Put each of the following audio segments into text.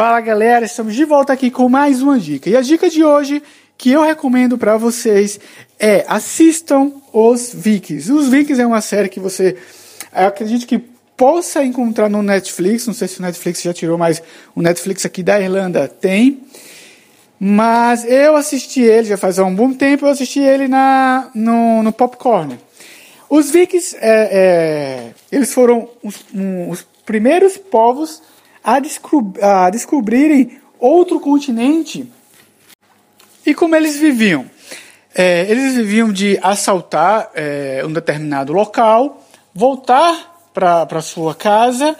Fala galera, estamos de volta aqui com mais uma dica. E a dica de hoje que eu recomendo para vocês é assistam os Vikings. Os Vikings é uma série que você acredito que possa encontrar no Netflix. Não sei se o Netflix já tirou, mas o Netflix aqui da Irlanda tem. Mas eu assisti ele já faz um bom tempo. Eu assisti ele na no, no Popcorn. Os Vikings, é, é, eles foram os, um, os primeiros povos a, a descobrirem outro continente e como eles viviam. É, eles viviam de assaltar é, um determinado local, voltar para sua casa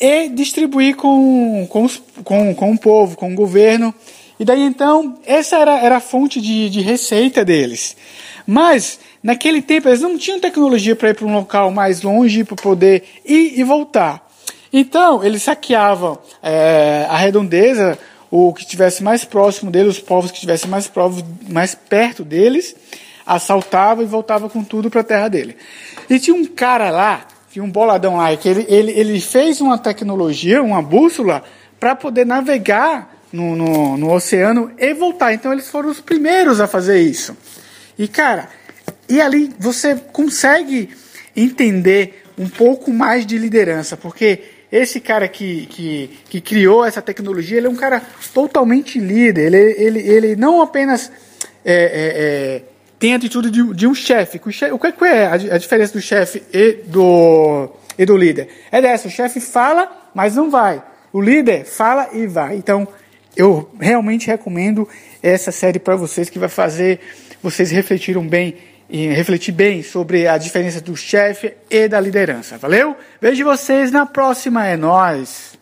e distribuir com, com, os, com, com o povo, com o governo. E daí então, essa era, era a fonte de, de receita deles. Mas, naquele tempo, eles não tinham tecnologia para ir para um local mais longe para poder ir e voltar. Então, eles saqueavam é, a redondeza, o que estivesse mais próximo deles, os povos que estivessem mais, mais perto deles, assaltava e voltava com tudo para a terra dele. E tinha um cara lá, tinha um boladão lá, que ele, ele, ele fez uma tecnologia, uma bússola, para poder navegar no, no, no oceano e voltar. Então eles foram os primeiros a fazer isso. E cara, e ali você consegue entender um pouco mais de liderança, porque esse cara que, que, que criou essa tecnologia, ele é um cara totalmente líder. Ele, ele, ele não apenas é, é, é, tem a atitude de, de um chefe. O que é a, a diferença do chefe e do, e do líder? É dessa, o chefe fala, mas não vai. O líder fala e vai. Então, eu realmente recomendo essa série para vocês, que vai fazer vocês refletirem bem e refletir bem sobre a diferença do chefe e da liderança. Valeu? Vejo vocês na próxima. É nós.